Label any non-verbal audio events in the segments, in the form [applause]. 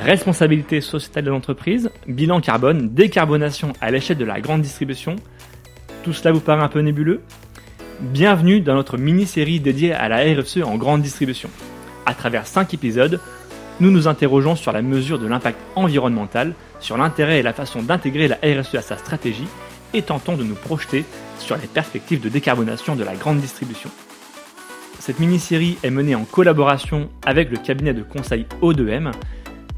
responsabilité sociétale de l'entreprise, bilan carbone, décarbonation à l'échelle de la grande distribution. Tout cela vous paraît un peu nébuleux? Bienvenue dans notre mini-série dédiée à la RSE en grande distribution. À travers 5 épisodes, nous nous interrogeons sur la mesure de l'impact environnemental, sur l'intérêt et la façon d'intégrer la RSE à sa stratégie et tentons de nous projeter sur les perspectives de décarbonation de la grande distribution. Cette mini-série est menée en collaboration avec le cabinet de conseil O2M.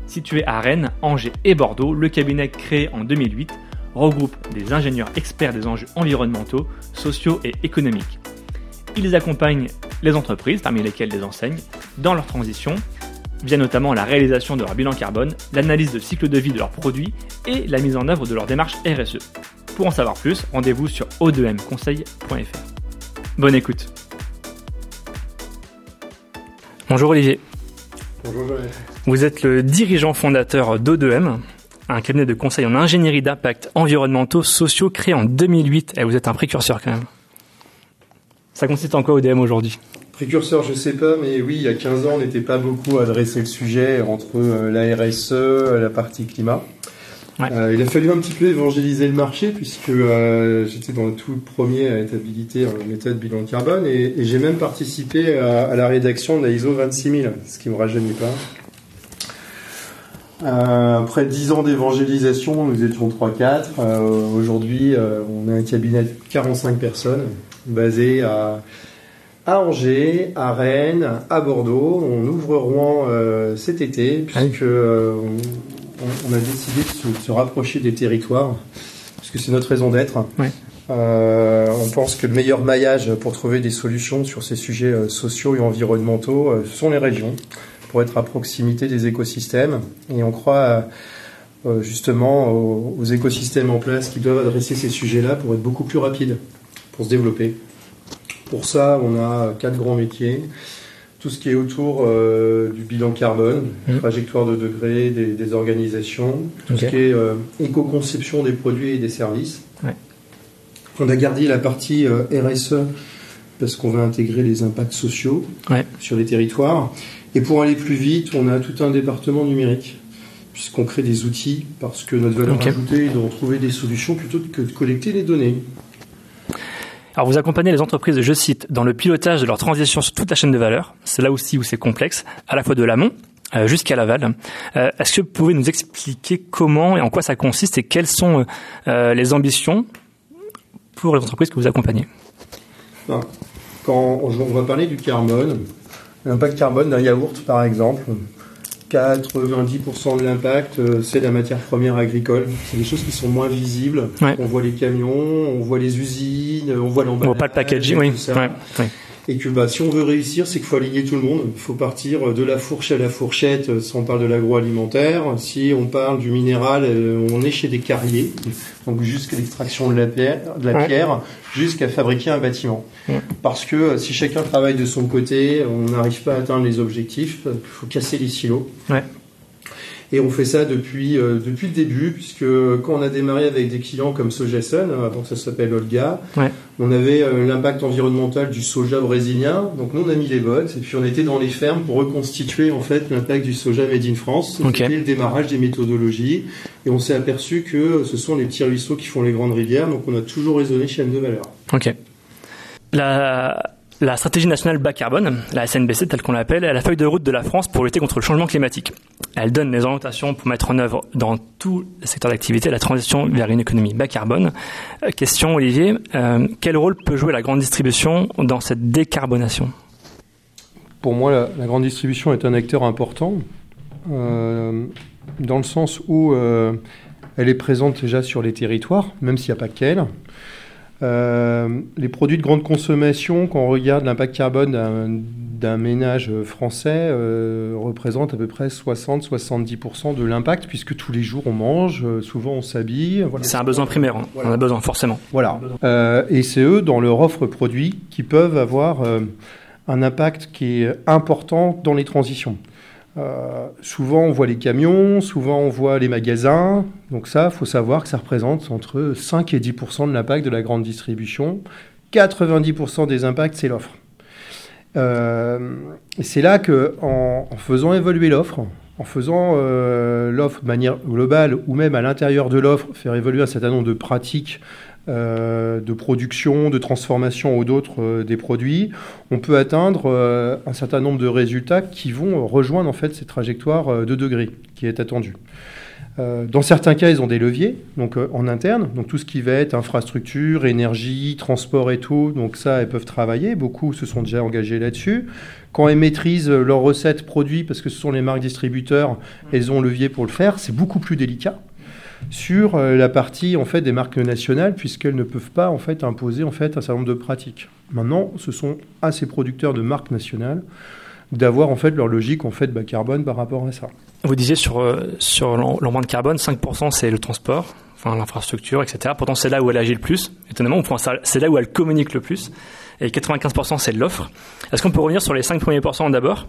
Situé à Rennes, Angers et Bordeaux, le cabinet créé en 2008 regroupe des ingénieurs experts des enjeux environnementaux, sociaux et économiques. Ils accompagnent les entreprises, parmi lesquelles les enseignes, dans leur transition, via notamment la réalisation de leur bilan carbone, l'analyse de cycle de vie de leurs produits et la mise en œuvre de leur démarche RSE. Pour en savoir plus, rendez-vous sur o2mconseil.fr. Bonne écoute. Bonjour Olivier. Bonjour Joël. Vous êtes le dirigeant fondateur d'O2M, un cabinet de conseil en ingénierie d'impact environnementaux sociaux créé en 2008. Et vous êtes un précurseur quand même. Ça consiste en quoi ODM aujourd'hui? Précurseur, je sais pas, mais oui, il y a 15 ans, on n'était pas beaucoup à adresser le sujet entre euh, la RSE, la partie climat. Ouais. Euh, il a fallu un petit peu évangéliser le marché puisque euh, j'étais dans le tout premier à être habilité en méthode bilan carbone et, et j'ai même participé à, à, la rédaction de la ISO 26000, ce qui me rajeunit pas. Euh, après 10 ans d'évangélisation, nous étions 3-4. Euh, Aujourd'hui, euh, on a un cabinet de 45 personnes basé à, à Angers, à Rennes, à Bordeaux. On ouvre Rouen euh, cet été puisque on, on, a décidé de se, de se, rapprocher des territoires puisque c'est notre raison d'être. Ouais. Euh, on pense que le meilleur maillage pour trouver des solutions sur ces sujets euh, sociaux et environnementaux euh, sont les régions pour être à proximité des écosystèmes. Et on croit euh, justement aux, aux, écosystèmes en place qui doivent adresser ces sujets-là pour être beaucoup plus rapides, pour se développer. Pour ça, on a quatre grands métiers. Tout ce qui est autour euh, du bilan carbone, mmh. trajectoire de degré des, des organisations, tout okay. ce qui est euh, éco-conception des produits et des services. Ouais. On a gardé la partie euh, RSE parce qu'on va intégrer les impacts sociaux ouais. sur les territoires. Et pour aller plus vite, on a tout un département numérique, puisqu'on crée des outils, parce que notre valeur okay. ajoutée est de trouver des solutions plutôt que de collecter les données. Alors vous accompagnez les entreprises, je cite, dans le pilotage de leur transition sur toute la chaîne de valeur. C'est là aussi où c'est complexe, à la fois de l'amont euh, jusqu'à l'aval. Euh, Est-ce que vous pouvez nous expliquer comment et en quoi ça consiste et quelles sont euh, les ambitions pour les entreprises que vous accompagnez? Quand on va parler du carbone, l'impact carbone d'un yaourt par exemple, 90% de l'impact, euh, c'est la matière première agricole. C'est des choses qui sont moins visibles. Ouais. On voit les camions, on voit les usines, on voit l'emballage. On voit pas le packaging, oui. Ouais. Ouais. Et que bah, si on veut réussir, c'est qu'il faut aligner tout le monde. Il faut partir de la fourche à la fourchette euh, si on parle de l'agroalimentaire. Si on parle du minéral, euh, on est chez des carriers. Donc jusqu'à l'extraction de la pierre, de la pierre jusqu'à fabriquer un bâtiment. Parce que si chacun travaille de son côté, on n'arrive pas à atteindre les objectifs. Il faut casser les silos. Ouais. Et on fait ça depuis, euh, depuis le début, puisque quand on a démarré avec des clients comme Sojason, avant que ça s'appelle Olga, ouais. on avait euh, l'impact environnemental du soja brésilien. Donc nous, on a mis les bottes, et puis on était dans les fermes pour reconstituer en fait l'impact du soja made in France. Okay. C'était le démarrage des méthodologies. Et on s'est aperçu que ce sont les petits ruisseaux qui font les grandes rivières. Donc on a toujours raisonné chaîne de valeur. Ok. La, la stratégie nationale bas carbone, la SNBC telle qu'on l'appelle, est la feuille de route de la France pour lutter contre le changement climatique. Elle donne les orientations pour mettre en œuvre dans tous les secteurs d'activité la transition vers une économie bas carbone. Euh, question Olivier, euh, quel rôle peut jouer la grande distribution dans cette décarbonation? Pour moi, la, grande distribution est un acteur important euh, dans le sens où elle est présente déjà sur les territoires, même s'il n'y a pas qu'elle. Euh, les produits de grande consommation, quand on regarde l'impact carbone d'un ménage français, euh, représentent à peu près 60-70% de l'impact, puisque tous les jours on mange, euh, souvent on s'habille. Voilà. C'est un besoin primaire, hein. voilà. on a besoin forcément. Voilà. Euh, et c'est eux, dans leur offre produit, qui peuvent avoir un impact qui est important dans les transitions. Euh, souvent, on voit les camions, souvent, on voit les magasins. Donc ça, faut savoir que ça représente entre 5 et 10% de l'impact de la grande distribution. 90% des impacts, c'est l'offre. Euh, c'est là que, en, faisant évoluer l'offre, en faisant l'offre de manière globale ou même à l'intérieur de l'offre, faire évoluer un certain nombre de pratiques euh, de production, de transformation ou d'autres euh, des produits, on peut atteindre euh, un certain nombre de résultats qui vont rejoindre en fait ces trajectoires de degrés qui est attendue. dans certains cas, ils ont des leviers, donc en interne, donc tout ce qui va être infrastructure, énergie, transport et tout, donc ça, elles peuvent travailler. Beaucoup se sont déjà engagés là-dessus. Quand elles maîtrisent leurs recettes produits, parce que ce sont les marques distributeurs, elles ont levier pour le faire. C'est beaucoup plus délicat sur euh, la partie en fait des marques nationales puisqu'elles ne peuvent pas en fait imposer en fait un certain nombre de pratiques. Maintenant, ce sont à ces producteurs de marques nationales d'avoir en fait leur logique en fait bas carbone par rapport à ça. Vous disiez sur euh, l'empreinte carbone, 5% c'est le transport, enfin l'infrastructure, etc. Pourtant c'est là où elle agit le plus. Étonnamment, c'est là où elle communique le plus et 95% c'est l'offre. Est-ce qu'on peut revenir sur les 5 premiers pourcents d'abord?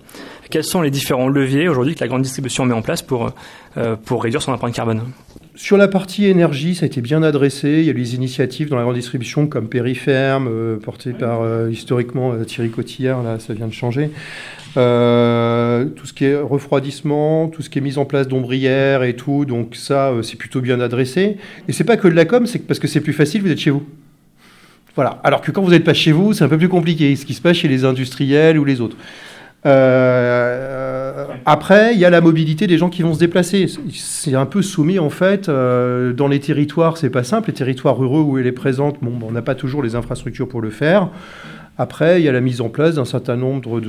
Quels sont les différents leviers aujourd'hui que la grande distribution met en place pour, euh, pour réduire son empreinte carbone? Sur la partie énergie, ça a été bien adressé. Il y a eu des initiatives dans la grande distribution comme Périferme, euh, portée par euh, historiquement Thierry Cotillard, là ça vient de changer. tout ce qui est refroidissement, tout ce qui est mise en place d'ombrières et tout, donc ça c'est plutôt bien adressé. Et c'est pas que de la com, c'est parce que c'est plus facile, vous êtes chez vous. Voilà. Alors que quand vous n'êtes pas chez vous, c'est un peu plus compliqué, ce qui se passe chez les industriels ou les autres. Euh, après, il y a la mobilité des gens qui vont se déplacer. C'est un peu soumis en fait euh, dans les territoires. C'est pas simple. Les territoires ruraux où elle est présente, bon, on n'a pas toujours les infrastructures pour le faire. Après, il y a la mise en place d'un certain nombre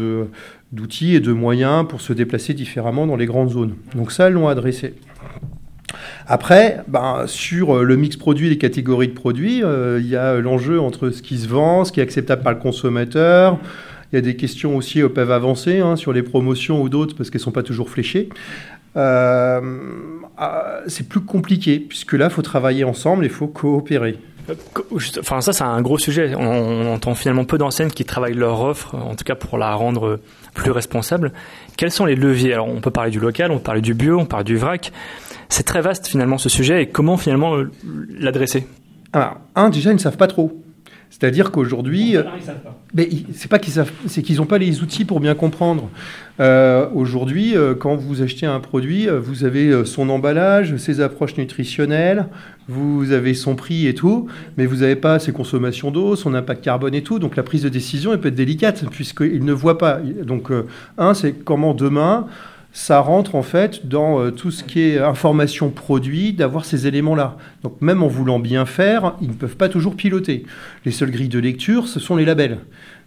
d'outils et de moyens pour se déplacer différemment dans les grandes zones. Donc ça, elles l'ont adressé. Après, ben, sur euh, le mix produit, les catégories de produits, euh, il y a l'enjeu entre ce qui se vend, ce qui est acceptable par le consommateur. Il y a des questions aussi au peuvent avancer hein, sur les promotions ou d'autres parce qu'elles ne sont pas toujours fléchées. Euh, ah, c'est plus compliqué puisque là, il faut travailler ensemble, il faut coopérer. Enfin, ça, c'est un gros sujet. On, on entend finalement peu d'enseignes qui travaillent leur offre, en tout cas pour la rendre plus responsable. Quels sont les leviers? Alors, on peut parler du local, on peut parler du bio, on parle du vrac. C'est très vaste finalement ce sujet et comment finalement euh, l'adresser? Alors, un, déjà, ils ne savent pas trop. C'est-à-dire qu'aujourd'hui, mais c'est pas qu'ils savent, c'est qu'ils n'ont pas les outils pour bien comprendre. Euh, aujourd'hui, euh, quand vous achetez un produit, vous avez son emballage, ses approches nutritionnelles, vous avez son prix et tout, mais vous n'avez pas ses consommations d'eau, son impact carbone et tout. Donc la prise de décision elle peut être délicate puisqu'ils ne voient pas. Donc un, c'est comment demain ça rentre en fait dans euh, tout ce qui est information produit, d'avoir ces éléments-là. Donc même en voulant bien faire, ils ne peuvent pas toujours piloter. Les seules grilles de lecture, ce sont les labels.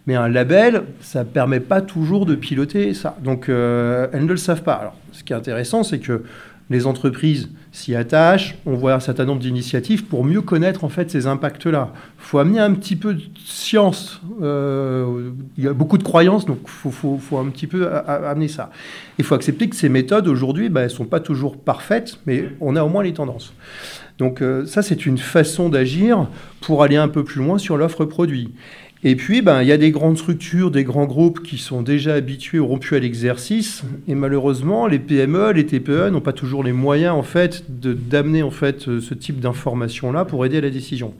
Mais un label, ça ne permet pas toujours de piloter ça. Donc euh, elles ne le savent pas. Alors ce qui est intéressant, c'est que les entreprises s'y attachent, on voit un certain nombre d'initiatives pour mieux connaître en fait ces impacts-là. Il faut amener un petit peu de science. Euh, il y a beaucoup de croyances, donc il faut, un petit peu amener ça. Il faut accepter que ces méthodes aujourd'hui, bah, elles ne sont pas toujours parfaites, mais on a au moins les tendances. Donc euh, ça, c'est une façon d'agir pour aller un peu plus loin sur l'offre produit. Et puis, ben, il y a des grandes structures, des grands groupes qui sont déjà habitués ou rompus à l'exercice. Et malheureusement, les PME, les TPE n'ont pas toujours les moyens, en fait, d'amener, euh, ce type d'information-là pour aider à la décision.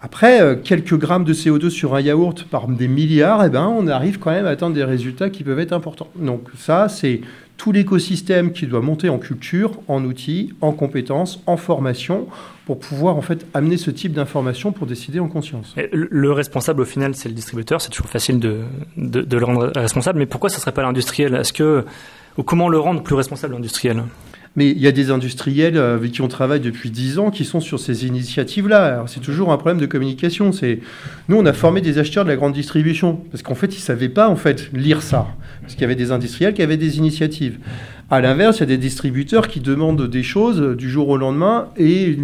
Après, euh, quelques grammes de CO2 sur un yaourt par des milliards, eh ben, on arrive quand même à atteindre des résultats qui peuvent être importants. Donc ça, c'est tout l'écosystème qui doit monter en culture, en outils, en compétences, en formation, pour pouvoir en fait amener ce type d'information pour décider en conscience. le responsable au final, c'est le distributeur. C'est toujours facile de, le rendre responsable, mais pourquoi ça serait pas l'industriel? Est-ce que comment le rendre plus responsable l'industriel? Mais il y a des industriels euh, avec qui on travaille depuis 10 ans qui sont sur ces initiatives-là. C'est toujours un problème de communication. Nous, on a formé des acheteurs de la grande distribution parce qu'en fait, ils ne savaient pas en fait, lire ça. Parce qu'il y avait des industriels qui avaient des initiatives. À l'inverse, il y a des distributeurs qui demandent des choses du jour au lendemain et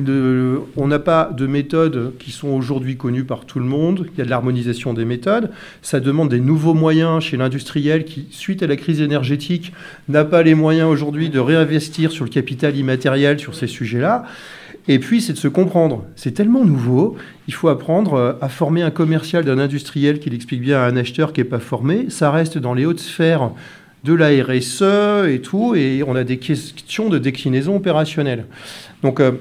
on n'a pas de méthodes qui sont aujourd'hui connues par tout le monde. Il y a de l'harmonisation des méthodes. Ça demande des nouveaux moyens chez l'industriel qui, suite à la crise énergétique, n'a pas les moyens aujourd'hui de réinvestir sur le capital immatériel sur ces sujets-là. Et puis, c'est de se comprendre. C'est tellement nouveau, il faut apprendre à former un commercial d'un industriel qui l'explique bien à un acheteur qui n'est pas formé. Ça reste dans les hautes sphères de la RSE et tout, et on a des questions de déclinaison opérationnelle. Donc, euh,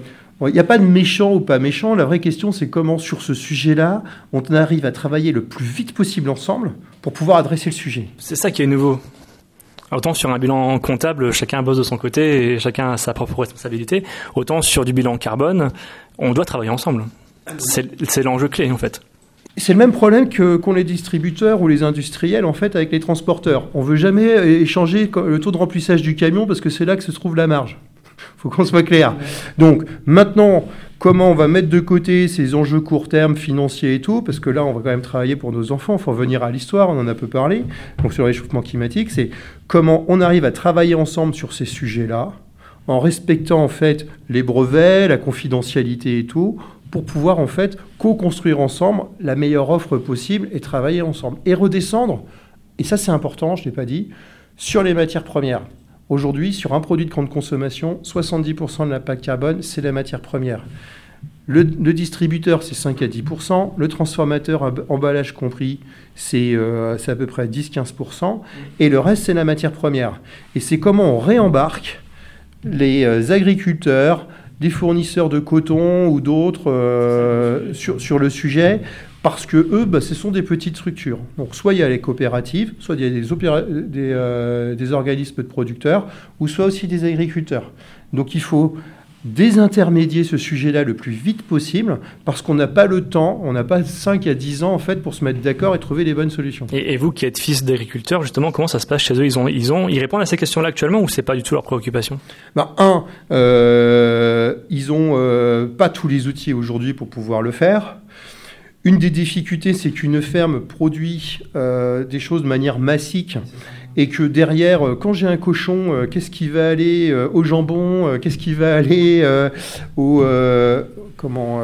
il n'y a pas de méchant ou pas méchant. La vraie question, c'est comment, sur ce sujet-là, on arrive à travailler le plus vite possible ensemble pour pouvoir adresser le sujet. C'est ça qui est nouveau. Autant sur un bilan comptable, chacun bosse de son côté et chacun a sa propre responsabilité. Autant sur du bilan carbone, on doit travailler ensemble. C'est l'enjeu clé en fait. C'est le même problème que qu'ont les distributeurs ou les industriels en fait avec les transporteurs. On veut jamais échanger le taux de remplissage du camion parce que c'est là que se trouve la marge. Faut qu'on soit clair. Donc maintenant, comment on va mettre de côté ces enjeux court terme financiers et tout, parce que là, on va quand même travailler pour nos enfants. Il faut revenir à l'histoire, on en a peu parlé. Donc sur le réchauffement climatique, c'est comment on arrive à travailler ensemble sur ces sujets-là, en respectant en fait les brevets, la confidentialité et tout, pour pouvoir en fait co-construire ensemble la meilleure offre possible et travailler ensemble. Et redescendre, et ça c'est important, je ne l'ai pas dit, sur les matières premières. Aujourd'hui, sur un produit de grande consommation, 70% de l'impact carbone, c'est la matière première. Le, distributeur, c'est 5 à 10%. Le transformateur, emballage compris, c'est euh, à peu près 10-15%. Et le reste, c'est la matière première. Et c'est comment on réembarque les euh, agriculteurs, des fournisseurs de coton ou d'autres euh, sur, sur, le sujet, parce que eux, bah, ce sont des petites structures. Donc soit il y a les coopératives, soit il y a des, euh, des organismes de producteurs, ou soit aussi des agriculteurs. Donc il faut désintermédier ce sujet-là le plus vite possible parce qu'on n'a pas le temps, on n'a pas 5 à 10 ans en fait pour se mettre d'accord et trouver les bonnes solutions. Et, vous qui êtes fils d'agriculteur, justement, comment ça se passe chez eux? Ils, ont, ils, ont, ils répondent à ces questions-là actuellement ou c'est pas du tout leur préoccupation? Ben, Un, euh, ils n'ont euh, pas tous les outils aujourd'hui pour pouvoir le faire. Une des difficultés, c'est qu'une ferme produit euh, des choses de manière massique et que derrière, euh, quand j'ai un cochon, euh, qu'est-ce qui va aller au jambon, qu'est-ce qui va aller au comment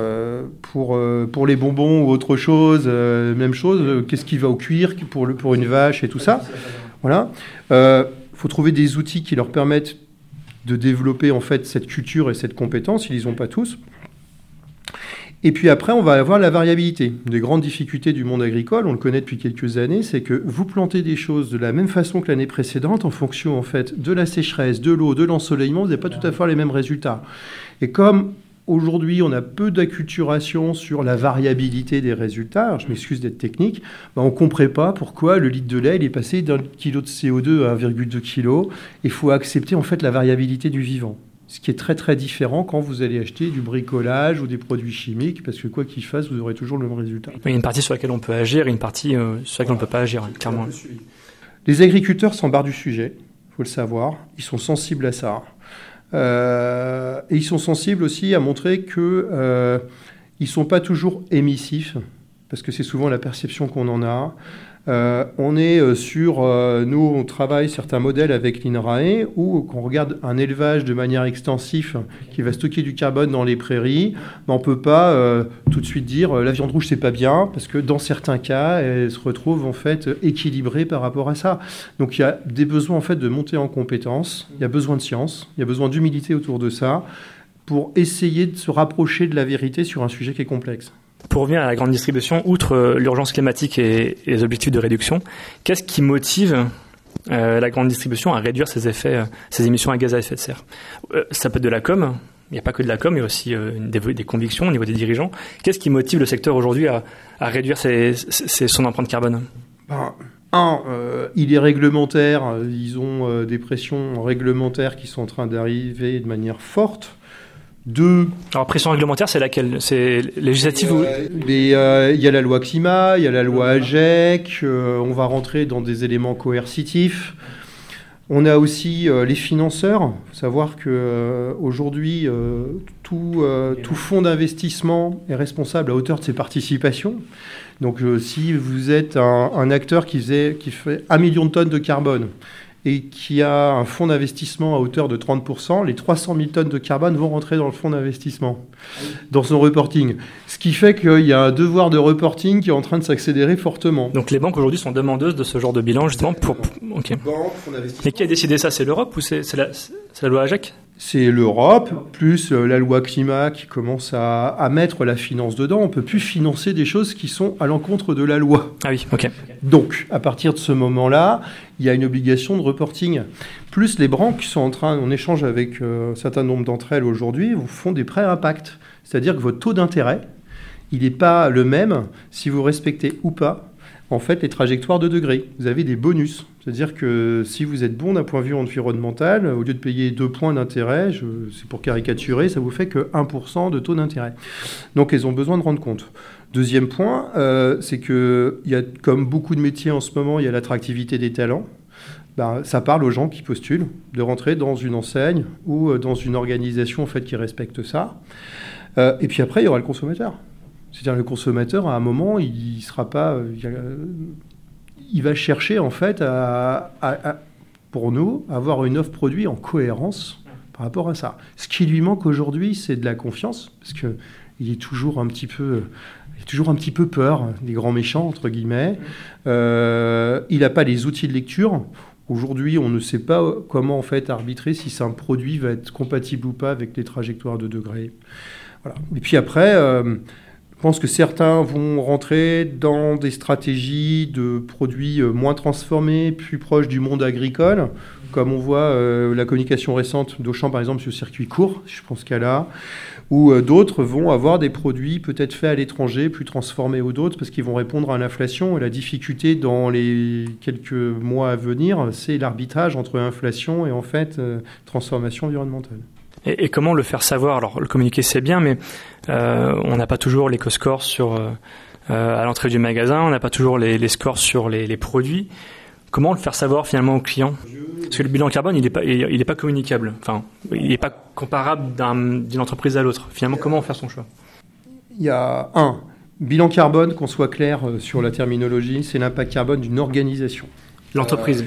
pour pour les bonbons ou autre chose, même chose, qu'est-ce qui va au cuir pour le, pour une vache et tout ça. Voilà. Il faut trouver des outils qui leur permettent de développer en fait cette culture et cette compétence. Ils les ont pas tous. Et puis après, on va avoir la variabilité. Des grandes difficultés du monde agricole, on le connaît depuis quelques années, c'est que vous plantez des choses de la même façon que l'année précédente en fonction en fait de la sécheresse, de l'eau, de l'ensoleillement, vous n'avez pas tout à fait les mêmes résultats. Et comme Aujourd'hui, on a peu d'acculturation sur la variabilité des résultats. je m'excuse d'être technique. Ben, on ne comprend pas pourquoi le litre de lait est passé d'un kilo de CO2 à 1,2 kg. Il faut accepter en fait la variabilité du vivant ce qui est très très différent quand vous allez acheter du bricolage ou des produits chimiques, parce que quoi qu'il fasse, vous aurez toujours le même résultat. Il y a une partie sur laquelle on peut agir et une partie euh, sur laquelle on ne peut pas agir, clairement. Les agriculteurs s'embarquent du sujet, il faut le savoir, ils sont sensibles à ça. Euh, et ils sont sensibles aussi à montrer qu'ils euh, ne sont pas toujours émissifs, parce que c'est souvent la perception qu'on en a. Euh, on est euh, sur, euh, nous on travaille certains modèles avec l'INRAE où qu'on regarde un élevage de manière extensive qui va stocker du carbone dans les prairies, mais on peut pas tout de suite dire la viande rouge c'est pas bien parce que dans certains cas elle se retrouve en fait équilibrée par rapport à ça. Donc il y a des besoins en fait de monter en compétences, il y a besoin de science, il y a besoin d'humilité autour de ça pour essayer de se rapprocher de la vérité sur un sujet qui est complexe. Pour revenir à la grande distribution, outre euh, l'urgence climatique et, les objectifs de réduction, qu'est-ce qui motive euh, la grande distribution à réduire ses effets, euh, ses émissions à gaz à effet de serre? Ça peut être de la com. Il n'y a pas que de la com, il y a aussi des, convictions au niveau des dirigeants. Qu'est-ce qui motive le secteur aujourd'hui à, réduire son empreinte carbone? Ben, un, il est réglementaire, ils ont des pressions réglementaires qui sont en train d'arriver de manière forte. Deux. Alors pression réglementaire, c'est laquelle? C'est législative ou euh, Il y a la loi climat, il y a la loi AGEC. Euh, on va rentrer dans des éléments coercitifs. On a aussi euh, les financeurs. Il faut savoir que aujourd'hui, tout, tout, fonds d'investissement est responsable à hauteur de ses participations. Donc, si vous êtes un, un acteur qui, faisait, qui fait un million de tonnes de carbone et qui a un fonds d'investissement à hauteur de 30%, les 300 000 tonnes de carbone vont rentrer dans le fonds d'investissement, dans son reporting. Ce qui fait qu'il y a un devoir de reporting qui est en train de s'accélérer fortement. Donc les banques aujourd'hui sont demandeuses de ce genre de bilan justement pour... Ok. Mais qui a décidé ça? C'est l'Europe ou c'est la, la loi AGEC? C'est l'Europe, plus euh, la loi climat qui commence à, mettre la finance dedans. On ne peut plus financer des choses qui sont à l'encontre de la loi. Ah oui, ok. Donc, à partir de ce moment-là, il y a une obligation de reporting. Plus les banques sont en train, on échange avec euh, un certain nombre d'entre elles aujourd'hui, vous font des prêts à impact. C'est-à-dire que votre taux d'intérêt, il n'est pas le même si vous respectez ou pas en fait les trajectoires de degrés. Vous avez des bonus. C'est-à-dire que si vous êtes bon d'un point de vue environnemental, au lieu de payer 2 points d'intérêt, c'est pour caricaturer, ça vous fait que 1% de taux d'intérêt. Donc ils ont besoin de rendre compte. Deuxième point, euh, c'est que y a, comme beaucoup de métiers en ce moment, il y a l'attractivité des talents. Ben, ça parle aux gens qui postulent de rentrer dans une enseigne ou euh, dans une organisation en fait qui respecte ça. Euh, et puis après, il y aura le consommateur. C'est-à-dire le consommateur, à un moment, il sera pas, il va chercher en fait à, pour nous, avoir une offre produit en cohérence par rapport à ça. Ce qui lui manque aujourd'hui, c'est de la confiance, parce que il est toujours un petit peu, il toujours un petit peu peur des grands méchants entre guillemets. Euh, il n'a pas les outils de lecture. Aujourd'hui, on ne sait pas comment en fait arbitrer si un produit va être compatible ou pas avec les trajectoires de degrés. Voilà. Et puis après. Euh, pense que certains vont rentrer dans des stratégies de produits euh, moins transformés, plus proches du monde agricole, comme on voit euh, la communication récente d'Auchan par exemple sur circuit court, je pense qu'elle a, ou euh, d'autres vont avoir des produits peut-être faits à l'étranger, plus transformés ou d'autres, parce qu'ils vont répondre à l'inflation. Et la difficulté dans les quelques mois à venir, c'est l'arbitrage entre inflation et en fait transformation environnementale. Et, comment le faire savoir? Alors, le communiquer, c'est bien, mais euh, on n'a pas toujours les scores sur, euh, euh, à l'entrée du magasin, on n'a pas toujours les, scores sur les, produits. Comment le faire savoir finalement au client? Parce que le bilan carbone, il n'est pas, il, est pas communicable. Enfin, il n'est pas comparable d'une entreprise à l'autre. Finalement, comment faire son choix? Il y a un bilan carbone, qu'on soit clair sur la terminologie, c'est l'impact carbone d'une organisation. L'entreprise.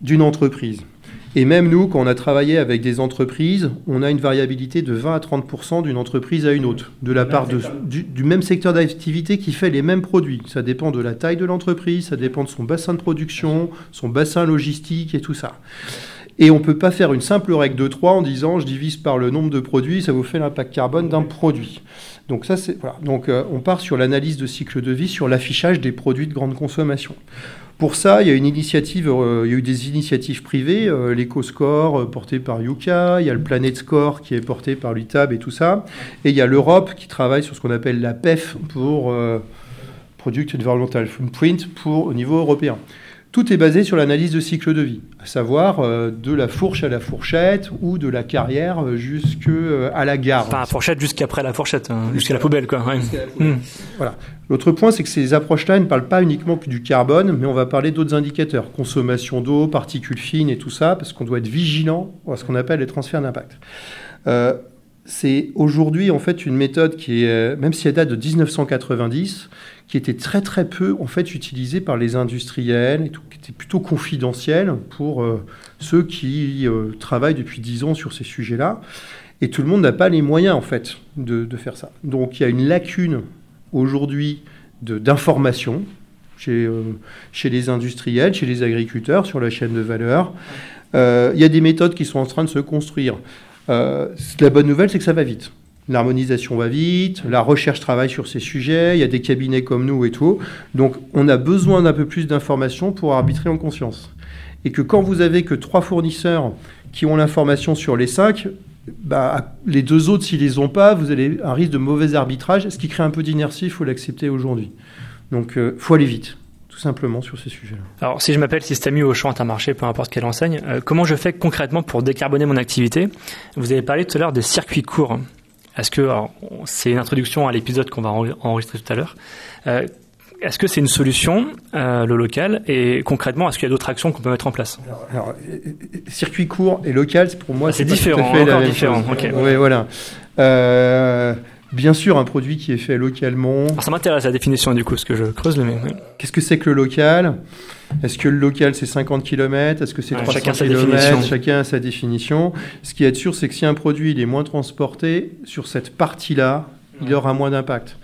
d'une entreprise. Et même nous, quand on a travaillé avec des entreprises, on a une variabilité de 20 à 30% d'une entreprise à une autre, de la part de, du, même secteur d'activité qui fait les mêmes produits. Ça dépend de la taille de l'entreprise, ça dépend de son bassin de production, son bassin logistique et tout ça. Et on ne peut pas faire une simple règle de 3 en disant je divise par le nombre de produits, ça vous fait l'impact carbone d'un produit. Donc ça c'est voilà. Donc euh, on part sur l'analyse de cycle de vie, sur l'affichage des produits de grande consommation. Pour ça, il y a une initiative, euh, il y a eu des initiatives privées, euh, l'EcoScore euh, porté par Yuka, il y a le Planet Score qui est porté par l'UTAB et tout ça, et il y a l'Europe qui travaille sur ce qu'on appelle la PEF pour Product Environmental Footprint pour au niveau européen. Tout est basé sur l'analyse de cycle de vie, à savoir euh, de la fourche à la fourchette ou de la carrière euh, jusqu'à euh, la gare. Pas la fourchette jusqu'après la fourchette, hein, jusqu'à la poubelle. Quoi. Hmm. Voilà. L'autre point, c'est que ces approches-là ne parlent pas uniquement du carbone, mais on va parler d'autres indicateurs, consommation d'eau, particules fines et tout ça, parce qu'on doit être vigilant à ce qu'on appelle les transferts d'impact. C'est aujourd'hui en fait une méthode qui est, même si elle date de 1990, qui était très très peu en fait utilisé par les industriels, et tout, qui était plutôt confidentiel pour euh, ceux qui euh, travaillent depuis 10 ans sur ces sujets-là. Et tout le monde n'a pas les moyens en fait de, faire ça. Donc il y a une lacune aujourd'hui d'information chez, euh, chez les industriels, chez les agriculteurs sur la chaîne de valeur. il y a des méthodes qui sont en train de se construire. La bonne nouvelle, c'est que ça va vite. L'harmonisation va vite, la recherche travaille sur ces sujets, il y a des cabinets comme nous et tout. Donc on a besoin d'un peu plus d'informations pour arbitrer en conscience. Et que quand vous avez que trois fournisseurs qui ont l'information sur les cinq, bah, les deux autres, s'ils les ont pas, vous avez un risque de mauvais arbitrage, ce qui crée un peu d'inertie, il faut l'accepter aujourd'hui. Donc il euh, faut aller vite tout simplement sur ces sujets-là. Alors, si je m'appelle Système U au champ marché, peu importe quelle enseigne, euh, comment je fais concrètement pour décarboner mon activité? Vous avez parlé tout à l'heure des circuits courts. Est-ce que c'est une introduction à l'épisode qu'on va enregistrer tout à l'heure euh, Est-ce que c'est une solution euh, le local? Et concrètement est-ce qu'il y a d'autres actions qu'on peut mettre en place? Alors, circuit court et local, pour moi ah, c'est différent, encore différent. Oui, voilà. Bien sûr, un produit qui est fait localement. ça m'intéresse la définition du coup, ce que je creuse le. Qu'est-ce que c'est que le local? Est-ce que le local c'est 50 km Est-ce que c'est 300 chacun km Chacun a sa définition. Ce qui est sûr, c'est que si un produit il est moins transporté, sur cette partie-là, il aura moins d'impact.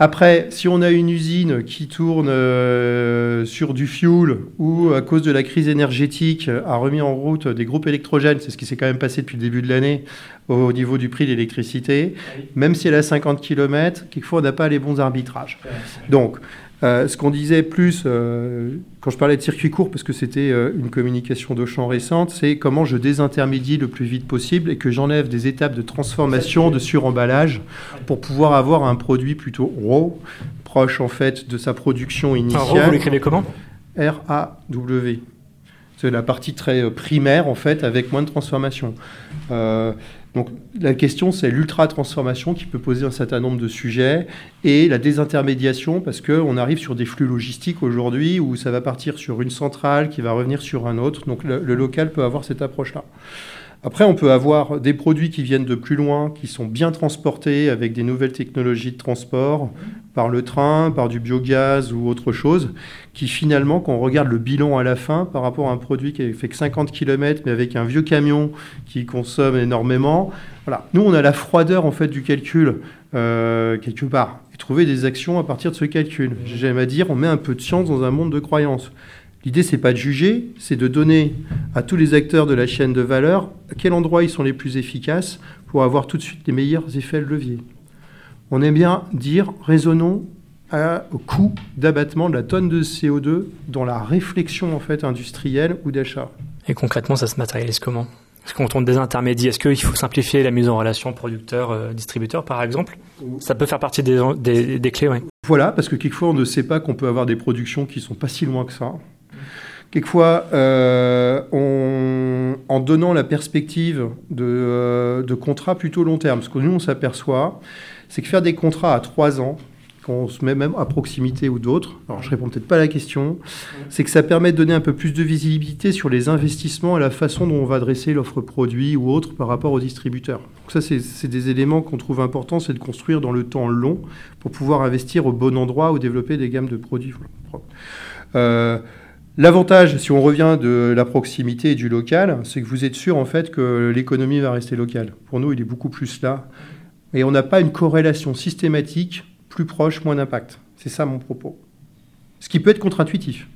Après, si on a une usine qui tourne euh, sur du fuel ou à cause de la crise énergétique a remis en route des groupes électrogènes, c'est ce qui s'est quand même passé depuis le début de l'année au niveau du prix de l'électricité, même si elle a 50 km, quelquefois on n'a pas les bons arbitrages. Donc, ce qu'on disait plus, quand je parlais de circuit court, parce que c'était une communication de champ récente, c'est comment je désintermédie le plus vite possible et que j'enlève des étapes de transformation, de suremballage, pour pouvoir avoir un produit plutôt raw, proche en fait de sa production initiale. raw, vous l'écrivez comment? R-A-W. C'est la partie très primaire en fait, avec moins de transformation. Donc la question, c'est l'ultra-transformation qui peut poser un certain nombre de sujets et la désintermédiation parce qu'on arrive sur des flux logistiques aujourd'hui où ça va partir sur une centrale qui va revenir sur un autre. Donc le, le local peut avoir cette approche-là. Après, on peut avoir des produits qui viennent de plus loin, qui sont bien transportés avec des nouvelles technologies de transport, par le train, par du biogaz ou autre chose, qui finalement, quand on regarde le bilan à la fin par rapport à un produit qui fait que 50 km, mais avec un vieux camion qui consomme énormément, voilà. Nous, on a la froideur en fait du calcul euh, quelque part et trouver des actions à partir de ce calcul. J'aime à dire, on met un peu de science dans un monde de croyances. L'idée, c'est pas de juger, c'est de donner à tous les acteurs de la chaîne de valeur à quel endroit ils sont les plus efficaces pour avoir tout de suite les meilleurs effets de levier. On aime bien dire raisonnons au coût d'abattement de la tonne de CO2 dans la réflexion en fait industrielle ou d'achat. Et concrètement, ça se matérialise comment? Est-ce qu'on tourne des intermédiaires? Est-ce qu'il faut simplifier la mise en relation producteur-distributeur, par exemple? Ça peut faire partie des, des, clés, oui. Voilà, parce que quelquefois, on ne sait pas qu'on peut avoir des productions qui sont pas si loin que ça. Quelquefois, euh, en donnant la perspective de, euh, contrats plutôt long terme, ce que nous, on s'aperçoit, c'est que faire des contrats à trois ans, qu'on se met même à proximité ou d'autres, alors je réponds peut-être pas à la question, c'est que ça permet de donner un peu plus de visibilité sur les investissements et la façon dont on va adresser l'offre produit ou autre par rapport aux distributeurs. Donc ça, c'est des éléments qu'on trouve importants, c'est de construire dans le temps long pour pouvoir investir au bon endroit ou développer des gammes de produits L'avantage, si on revient de la proximité et du local, c'est que vous êtes sûr en fait que l'économie va rester locale. Pour nous, il est beaucoup plus là. Et on n'a pas une corrélation systématique, plus proche, moins d'impact. C'est ça mon propos. Ce qui peut être contre-intuitif.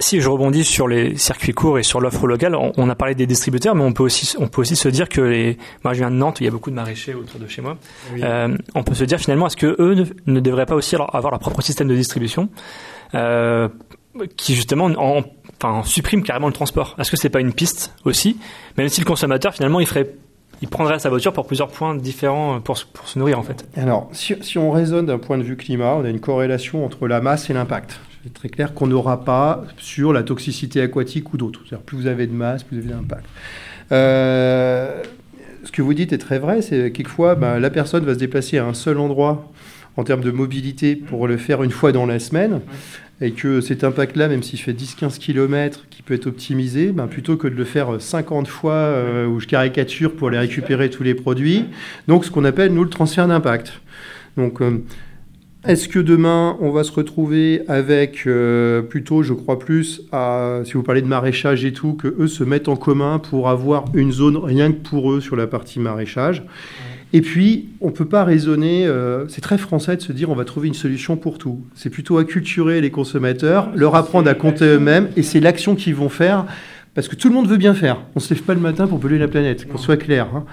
Si je rebondis sur les circuits courts et sur l'offre locale, on, a parlé des distributeurs, mais on peut aussi, on peut aussi se dire que les. Moi, je viens de Nantes, il y a beaucoup de maraîchers autour de chez moi. Euh, on peut se dire finalement, est-ce que eux ne, devraient pas aussi avoir leur propre système de distribution? Euh, qui justement en, supprime carrément le transport. Est-ce que c'est pas une piste aussi, même si le consommateur finalement il ferait il prendrait sa voiture pour plusieurs points différents pour, pour se nourrir en fait. Alors, si, si on raisonne d'un point de vue climat, on a une corrélation entre la masse et l'impact. C'est très clair qu'on n'aura pas sur la toxicité aquatique ou d'autres. C'est-à-dire plus vous avez de masse, plus vous avez d'impact. Euh, ce que vous dites est très vrai, c'est quelquefois ben, la personne va se déplacer à un seul endroit en termes de mobilité pour le faire une fois dans la semaine et que cet impact-là, même s'il fait 10-15 km, qui peut être optimisé, ben, plutôt que de le faire 50 fois euh, où je caricature pour aller récupérer tous les produits, donc ce qu'on appelle, nous, le transfert d'impact. Donc, euh, est-ce que demain, on va se retrouver avec, euh, plutôt, je crois plus, à, si vous parlez de maraîchage et tout, que eux se mettent en commun pour avoir une zone rien que pour eux sur la partie maraîchage? Et puis, on ne peut pas raisonner, euh, c'est très français de se dire on va trouver une solution pour tout. C'est plutôt acculturer les consommateurs, leur apprendre à compter eux-mêmes, et c'est l'action qu'ils vont faire. Parce que tout le monde veut bien faire. On ne se lève pas le matin pour polluer la planète, qu'on soit clair. Hein.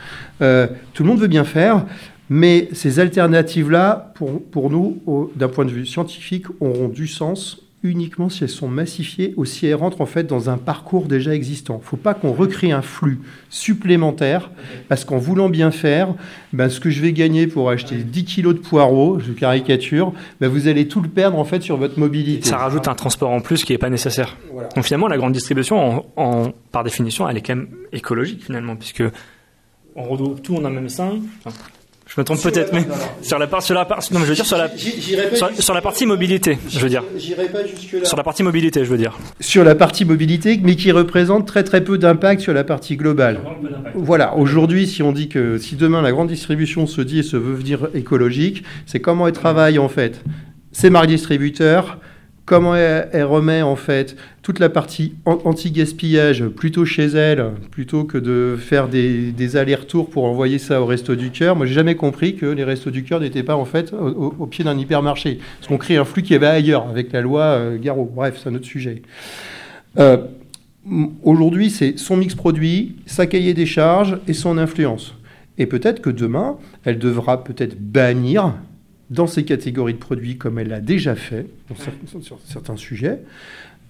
Euh, tout le monde veut bien faire, mais ces alternatives-là, pour, pour nous, d'un point de vue scientifique, auront du sens uniquement si elles sont massifiées ou si elles rentrent en fait dans un parcours déjà existant. Il ne faut pas qu'on recrée un flux supplémentaire parce qu'en voulant bien faire, ben, ce que je vais gagner pour acheter 10 kilos de poireaux, je caricature, ben, vous allez tout le perdre en fait sur votre mobilité. Ça rajoute un transport en plus qui n'est pas nécessaire. Donc finalement, la grande distribution, en, par définition, elle est quand même écologique finalement puisque on retrouve tout en un même sein. Je me trompe peut-être, mais sur la part, sur la part, non, je veux dire sur la, sur, la partie mobilité, je veux dire. pas jusque là. Sur la partie mobilité, je veux dire. Sur la partie mobilité, mais qui représente très très peu d'impact sur la partie globale. Voilà. Aujourd'hui, si on dit que si demain la grande distribution se dit et se veut venir écologique, c'est comment elle travaille en fait? Ces marques distributeurs, comment elle, remet en fait? Toute la partie anti-gaspillage plutôt chez elle, plutôt que de faire des, allers-retours pour envoyer ça au Resto du Cœur. Moi, j'ai jamais compris que les Restos du Cœur n'étaient pas en fait au, pied d'un hypermarché. Parce qu'on crée un flux qui est ailleurs avec la loi euh. Bref, c'est un autre sujet. Euh, aujourd'hui, c'est son mix produit, sa cahier des charges et son influence. Et peut-être que demain, elle devra peut-être bannir dans ces catégories de produits comme elle l'a déjà fait sur, certains sujets,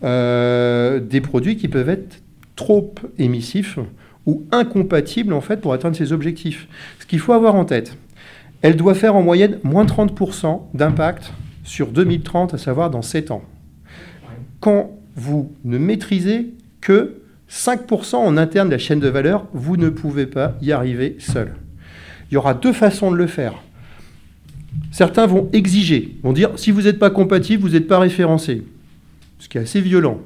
euh, des produits qui peuvent être trop émissifs ou incompatibles en fait pour atteindre ses objectifs. Ce qu'il faut avoir en tête, elle doit faire en moyenne moins 30% d'impact sur 2030, à savoir dans 7 ans. Quand vous ne maîtrisez que 5% en interne de la chaîne de valeur, vous ne pouvez pas y arriver seul. Il y aura deux façons de le faire. Certains vont exiger, vont dire si vous n'êtes pas compatible, vous n'êtes pas référencé. Ce qui est assez violent.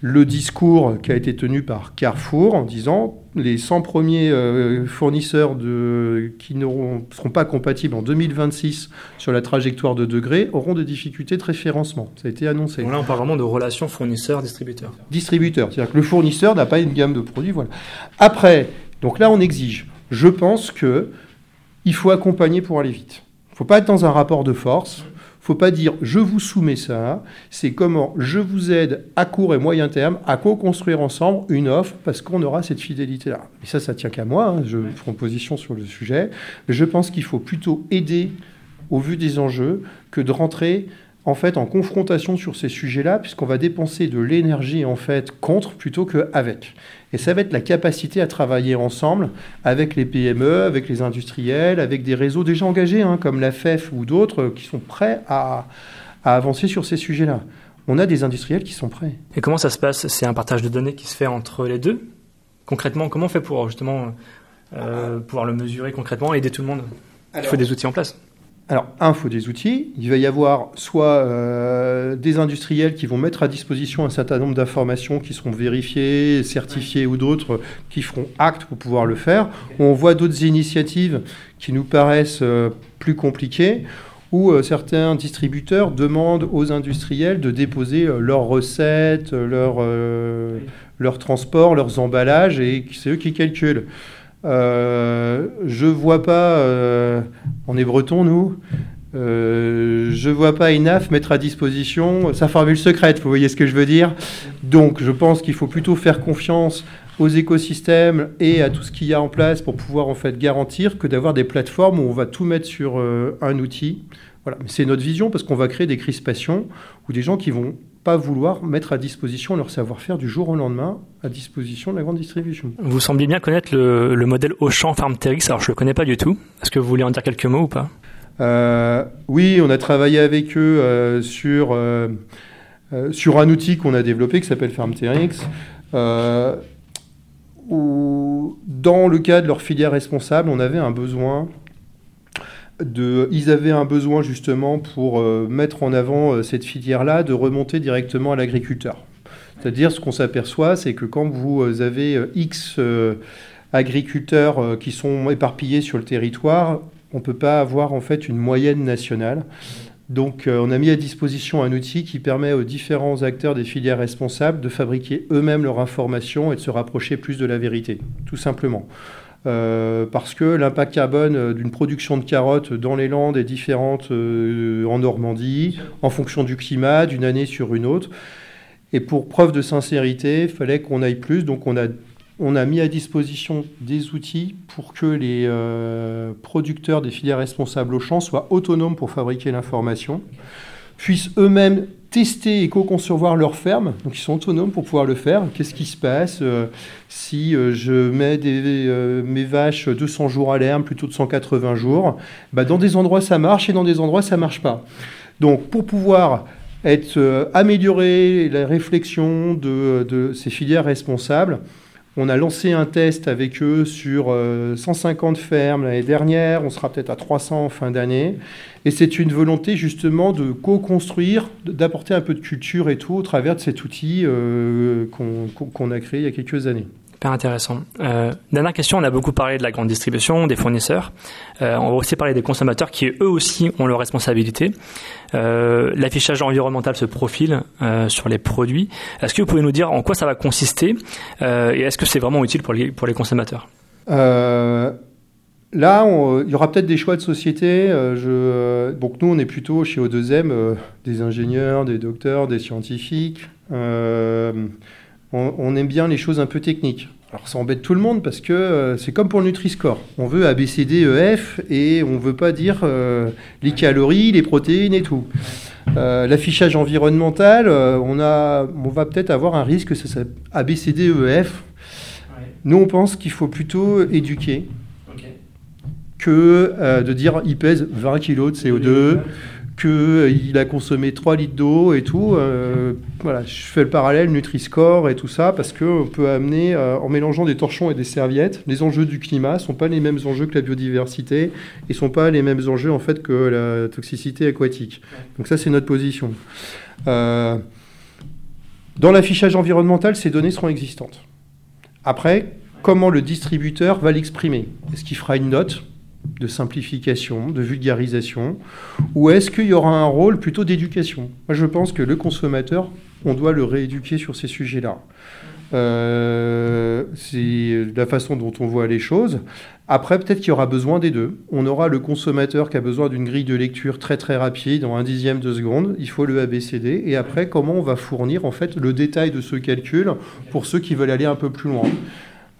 Le discours qui a été tenu par Carrefour en disant les 100 premiers euh, fournisseurs de, qui ne seront pas compatibles en 2026 sur la trajectoire de degrés auront des difficultés de référencement. Ça a été annoncé. là, on parle vraiment de relations fournisseurs-distributeurs. Distributeurs. C'est-à-dire que le fournisseur n'a pas une gamme de produits. Voilà. Après, donc là, on exige. Je pense que il faut accompagner pour aller vite. Faut pas être dans un rapport de force. Faut pas dire je vous soumets ça. C'est comment je vous aide à court et moyen terme à co-construire ensemble une offre parce qu'on aura cette fidélité-là. Et ça, ça tient qu'à moi. Hein. Je prends position sur le sujet. Mais je pense qu'il faut plutôt aider au vu des enjeux que de rentrer en fait en confrontation sur ces sujets-là, puisqu'on va dépenser de l'énergie en fait contre plutôt qu'avec. Et ça va être la capacité à travailler ensemble avec les PME, avec les industriels, avec des réseaux déjà engagés, hein, comme la FEF ou d'autres, qui sont prêts à, avancer sur ces sujets-là. On a des industriels qui sont prêts. Et comment ça se passe? C'est un partage de données qui se fait entre les deux? Concrètement, comment on fait pour justement euh, pouvoir le mesurer concrètement et aider tout le monde? Il faut des outils en place. Alors, un, il faut des outils. Il va y avoir soit euh, des industriels qui vont mettre à disposition un certain nombre d'informations qui seront vérifiées, certifiées ou d'autres qui feront acte pour pouvoir le faire. On voit d'autres initiatives qui nous paraissent euh, plus compliquées où euh, certains distributeurs demandent aux industriels de déposer leurs recettes, leurs leur transport, leurs emballages, et c'est eux qui calculent. Euh, je vois pas, euh, on est breton nous, euh, je vois pas INAF mettre à disposition sa formule secrète, vous voyez ce que je veux dire. Donc je pense qu'il faut plutôt faire confiance aux écosystèmes et à tout ce qu'il y a en place pour pouvoir en fait garantir que d'avoir des plateformes où on va tout mettre sur un outil. Voilà, c'est notre vision parce qu'on va créer des crispations ou des gens qui vont pas vouloir mettre à disposition leur savoir-faire du jour au lendemain à disposition de la grande distribution. Vous semblez bien connaître le, modèle Auchan Farmterix, alors je ne le connais pas du tout. Est-ce que vous voulez en dire quelques mots ou pas? Euh, Oui, on a travaillé avec eux euh, sur, euh, sur un outil qu'on a développé qui s'appelle Farmterix. où, dans le cas de leur filière responsable, on avait un besoin ils avaient un besoin justement pour euh, mettre en avant euh, cette filière-là, de remonter directement à l'agriculteur. C'est-à-dire, ce qu'on s'aperçoit, c'est que quand vous euh, avez X agriculteurs qui sont éparpillés sur le territoire, on ne peut pas avoir en fait une moyenne nationale. Donc, on a mis à disposition un outil qui permet aux différents acteurs des filières responsables de fabriquer eux-mêmes leur information et de se rapprocher plus de la vérité, tout simplement. Euh, parce que l'impact carbone euh, d'une production de carottes dans les Landes est différente euh, en Normandie, en fonction du climat, d'une année sur une autre. Et pour preuve de sincérité, il fallait qu'on aille plus. Donc on a, on a mis à disposition des outils pour que les producteurs des filières responsables au champ soient autonomes pour fabriquer l'information, puissent eux-mêmes tester et co-concevoir leur ferme. Donc ils sont autonomes pour pouvoir le faire. Qu'est-ce qui se passe euh, si euh, je mets euh, mes vaches 200 jours à l'herbe plutôt de 180 jours bah, Dans des endroits ça marche et dans des endroits ça marche pas. Donc pour pouvoir améliorer la réflexion de ces filières responsables, on a lancé un test avec eux sur 150 euh, fermes l'année dernière, on sera peut-être à 300 en fin d'année. Et c'est une volonté justement de co-construire, d'apporter un peu de culture et tout au travers de cet outil euh, qu'on a créé il y a quelques années. Super intéressant. Euh, dernière question, on a beaucoup parlé de la grande distribution, des fournisseurs. Euh, on va aussi parler des consommateurs qui eux aussi ont leurs responsabilités. Euh, L'affichage environnemental se profile sur les produits. Est-ce que vous pouvez nous dire en quoi ça va consister et est-ce que c'est vraiment utile pour les, consommateurs? Là, il y aura peut-être des choix de société. donc nous, on est plutôt chez O2M, des ingénieurs, des docteurs, des scientifiques on, aime bien les choses un peu techniques. Alors ça embête tout le monde parce que euh, c'est comme pour le Nutri-Score. On veut ABCDEF et on ne veut pas dire euh, les calories, les protéines et tout. Euh, l'affichage environnemental, on, a, on va peut-être avoir un risque, ça ABCDEF. Nous, on pense qu'il faut plutôt éduquer que de dire il pèse 20 kg de CO2 qu'il euh, a consommé 3 litres d'eau et tout. Euh, voilà, je fais le parallèle Nutri-Score et tout ça parce qu'on peut amener, euh, en mélangeant des torchons et des serviettes, les enjeux du climat ne sont pas les mêmes enjeux que la biodiversité et ne sont pas les mêmes enjeux en fait que la toxicité aquatique. Donc ça, c'est notre position. dans l'affichage environnemental, ces données seront existantes. Après, comment le distributeur va l'exprimer? Est-ce qu'il fera une note? De simplification, de vulgarisation, ou est-ce qu'il y aura un rôle plutôt d'éducation? Moi, je pense que le consommateur, on doit le rééduquer sur ces sujets-là. Euh, c'est la façon dont on voit les choses. Après, peut-être qu'il y aura besoin des deux. On aura le consommateur qui a besoin d'une grille de lecture très très rapide, en un dixième de seconde. Il faut le ABCD. Et après, comment on va fournir en fait le détail de ce calcul pour ceux qui veulent aller un peu plus loin?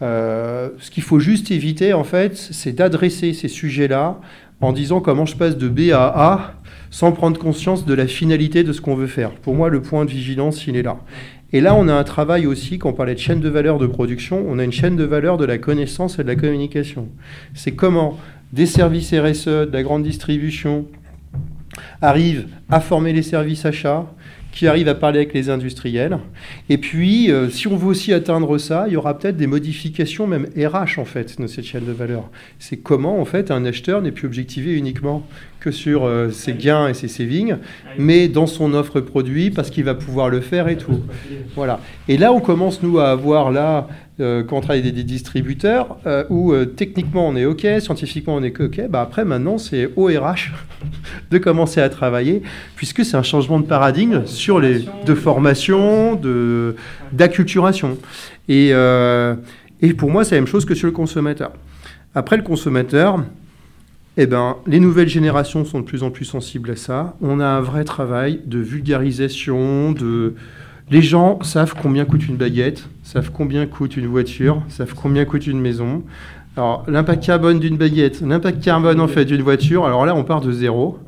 Euh, ce qu'il faut juste éviter, en fait, c'est d'adresser ces sujets-là en disant comment je passe de B à A sans prendre conscience de la finalité de ce qu'on veut faire. Pour moi, le point de vigilance, il est là. Et là, on a un travail aussi, quand on parlait de chaîne de valeur de production, on a une chaîne de valeur de la connaissance et de la communication. C'est comment des services RSE, de la grande distribution, arrivent à former les services achats, qui arrive à parler avec les industriels. Et puis, euh, si on veut aussi atteindre ça, il y aura peut-être des modifications, même RH en fait, de cette chaîne de valeur. C'est comment en fait un acheteur n'est plus objectivé uniquement que sur euh, ses gains et ses savings, mais dans son offre produit parce qu'il va pouvoir le faire et tout. Voilà. Et là, on commence nous à avoir là euh, quand on travaille des, des distributeurs, euh, où euh, techniquement on est OK, scientifiquement on est OK, bah après maintenant c'est au [laughs] RH de commencer à travailler, puisque c'est un changement de paradigme sur les de formation, de d'acculturation. Et, et pour moi c'est la même chose que sur le consommateur. Après le consommateur, eh ben, les nouvelles générations sont de plus en plus sensibles à ça. On a un vrai travail de vulgarisation, de les gens savent combien coûte une baguette, savent combien coûte une voiture, savent combien coûte une maison. Alors, l'impact carbone d'une baguette, l'impact carbone en fait d'une voiture, alors là, on part de zéro.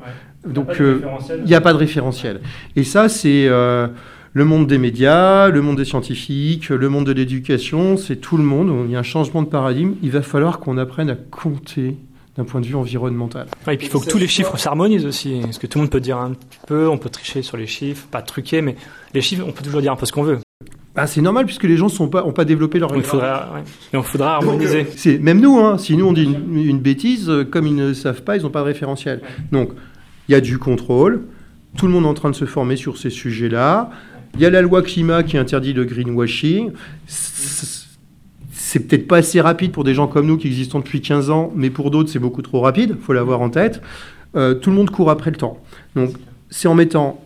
Donc, il n'y a pas de référentiel. Et ça, c'est euh, le monde des médias, le monde des scientifiques, le monde de l'éducation, c'est tout le monde. Il y a un changement de paradigme. Il va falloir qu'on apprenne à compter d'un point de vue environnemental. et puis il faut que tous les chiffres s'harmonisent aussi. Parce que tout le monde peut dire un petit peu, on peut tricher sur les chiffres, pas truquer, mais les chiffres, on peut toujours dire un peu ce qu'on veut. Bah, c'est normal puisque les gens n'ont pas, ont pas développé leur. Il faudra, Et on faudra harmoniser. c'est même nous, hein, si nous on dit une, bêtise, euh, comme ils ne savent pas, ils n'ont pas de référentiel. Donc il y a du contrôle. Tout le monde est en train de se former sur ces sujets-là. Il y a la loi climat qui interdit le greenwashing c'est peut-être pas assez rapide pour des gens comme nous qui existons depuis 15 ans, mais pour d'autres, c'est beaucoup trop rapide, il faut l'avoir en tête. Euh, tout le monde court après le temps. Donc, c'est en mettant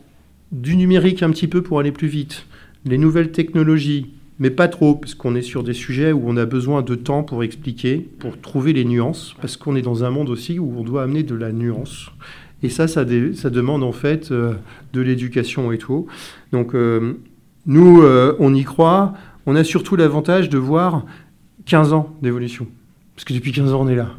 du numérique un petit peu pour aller plus vite, les nouvelles technologies, mais pas trop, parce qu'on est sur des sujets où on a besoin de temps pour expliquer, pour trouver les nuances, parce qu'on est dans un monde aussi où on doit amener de la nuance. Et ça, ça, demande en fait euh, de l'éducation et tout. Donc, euh, nous, on y croit. On a surtout l'avantage de voir 15 ans d'évolution. Parce que depuis 15 ans, on est là.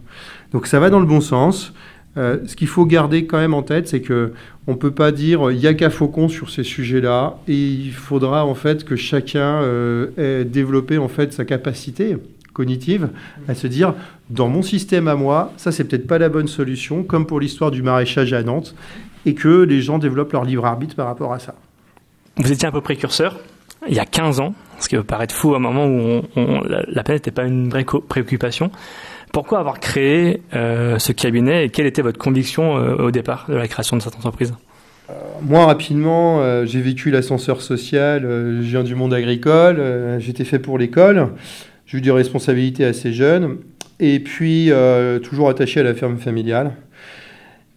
Donc ça va dans le bon sens. Euh, ce qu'il faut garder quand même en tête, c'est que on peut pas dire il y a qu'à Faucon sur ces sujets-là, et il faudra en fait que chacun euh, ait développé en fait sa capacité cognitive à se dire dans mon système à moi, ça c'est peut-être pas la bonne solution, comme pour l'histoire du maraîchage à Nantes, et que les gens développent leur libre arbitre par rapport à ça. Vous étiez un peu précurseur il y a 15 ans, ce qui peut paraître fou à un moment où la, planète n'était pas une vraie préoccupation. Pourquoi avoir créé euh, ce cabinet et quelle était votre conviction euh, au départ de la création de cette entreprise? Euh, moi, rapidement, j'ai vécu l'ascenseur social, je viens du monde agricole, j'étais fait pour l'école, j'ai eu des responsabilités assez jeunes, et puis toujours attaché à la ferme familiale.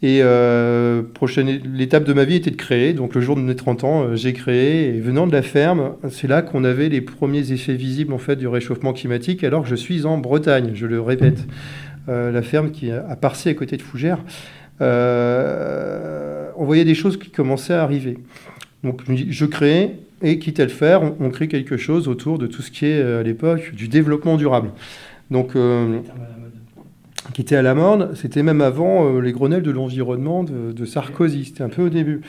Et euh, prochaine, l'étape de ma vie était de créer. Donc le jour de mes 30 ans, euh, j'ai créé. Et venant de la ferme, c'est là qu'on avait les premiers effets visibles en fait du réchauffement climatique. Alors que je suis en Bretagne, je le répète, euh, la ferme qui a Parcy à côté de Fougères. on voyait des choses qui commençaient à arriver. Donc je crée et quitte à le faire, on, crée quelque chose autour de tout ce qui est à l'époque du développement durable. Donc, qui était à la mode, c'était même avant les Grenelles de l'environnement de, Sarkozy, c'était un peu au début.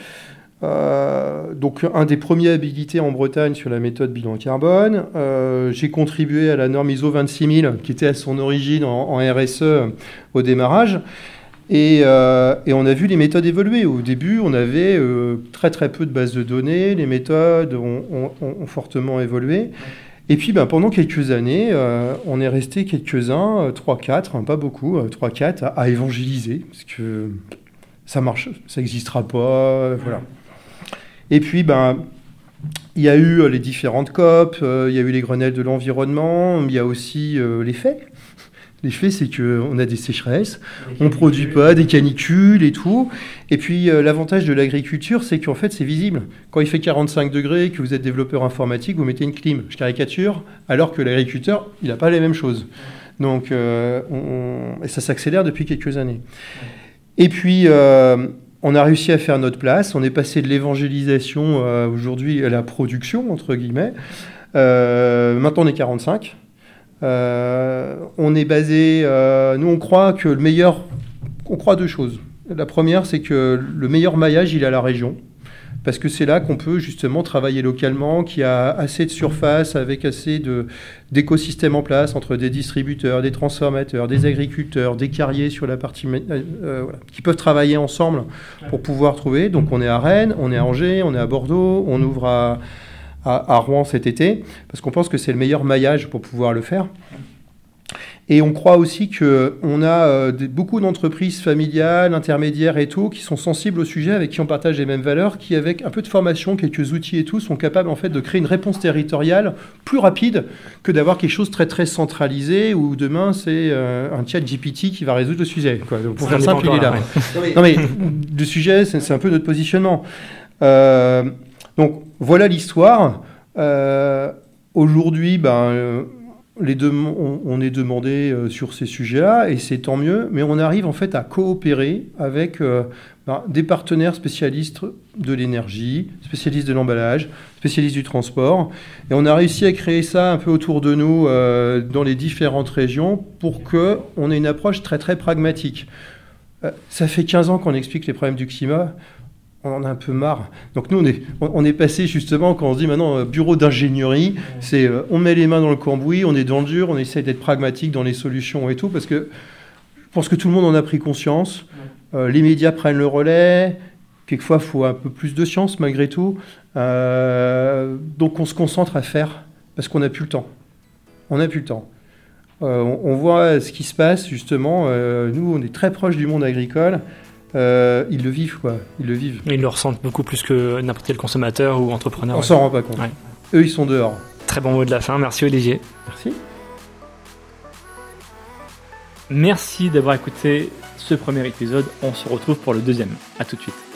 Euh, donc un des premiers habilités en Bretagne sur la méthode bilan carbone. Euh, j'ai contribué à la norme ISO 26000 qui était à son origine en, RSE au démarrage. Et, euh, et, on a vu les méthodes évoluer. Au début, on avait très très peu de bases de données, les méthodes ont, ont, fortement évolué. Et puis ben, pendant quelques années, on est resté quelques-uns, 3-4, hein, pas beaucoup, 3-4, à, à, évangéliser, parce que ça marche, ça n'existera pas, voilà. Et puis, ben, il y a eu euh, les différentes COP, euh, il y a eu les Grenelles de l'environnement, il y a aussi euh, les faits. Les faits, c'est qu'on a des sécheresses, on ne produit pas, des canicules et tout. Et puis, l'avantage de l'agriculture, c'est qu'en fait, c'est visible. Quand il fait 45 degrés, que vous êtes développeur informatique, vous mettez une clim. Je caricature, alors que l'agriculteur, il n'a pas les mêmes choses. Donc, et ça s'accélère depuis quelques années. Et puis, on a réussi à faire notre place. On est passé de l'évangélisation euh, aujourd'hui à la production, entre guillemets. Euh, maintenant, on est 45. Euh, on est basé. nous, on croit que le meilleur. On croit deux choses. La première, c'est que le meilleur maillage, il est à la région parce que c'est là qu'on peut justement travailler localement, qu'il y a assez de surface avec assez d'écosystèmes en place entre des distributeurs, des transformateurs, des agriculteurs, des carriers sur la partie euh, euh, qui peuvent travailler ensemble pour pouvoir trouver. Donc on est à Rennes, on est à Angers, on est à Bordeaux, on ouvre à, à Rouen cet été parce qu'on pense que c'est le meilleur maillage pour pouvoir le faire. Et on croit aussi qu'on a euh, beaucoup d'entreprises familiales, intermédiaires et tout, qui sont sensibles au sujet, avec qui on partage les mêmes valeurs, qui avec un peu de formation, quelques outils et tout, sont capables en fait de créer une réponse territoriale plus rapide que d'avoir quelque chose de très très centralisé où demain c'est euh, un chat GPT qui va résoudre le sujet. pour faire simple, il est là. non mais [laughs] le sujet, c'est un peu notre positionnement. Euh, donc voilà l'histoire. Aujourd'hui, ben on, est demandé euh, sur ces sujets-là et c'est tant mieux, mais on arrive en fait à coopérer avec euh, ben, des partenaires spécialistes de l'énergie, spécialistes de l'emballage, spécialistes du transport, et on a réussi à créer ça un peu autour de nous euh, dans les différentes régions pour que on ait une approche très très pragmatique. ça fait 15 ans qu'on explique les problèmes du climat on en a un peu marre. Donc nous, on est, on est passé justement, quand on se dit maintenant euh, bureau d'ingénierie, c'est euh, on met les mains dans le cambouis, on est dans le dur, on essaie d'être pragmatique dans les solutions et tout, parce que je pense que tout le monde en a pris conscience. Euh, les médias prennent le relais. Quelquefois, il faut un peu plus de science malgré tout. donc on se concentre à faire, parce qu'on n'a plus le temps. On n'a plus le temps. on, voit ce qui se passe justement. nous, on est très proche du monde agricole. Euh, ils le vivent, quoi. Ils le vivent. Ils le ressentent beaucoup plus que n'importe quel consommateur ou entrepreneur. On s'en rend pas compte. Eux, ils sont dehors. Très bon mot de la fin. Merci Olivier. Merci. Merci d'avoir écouté ce premier épisode. On se retrouve pour le deuxième. À tout de suite.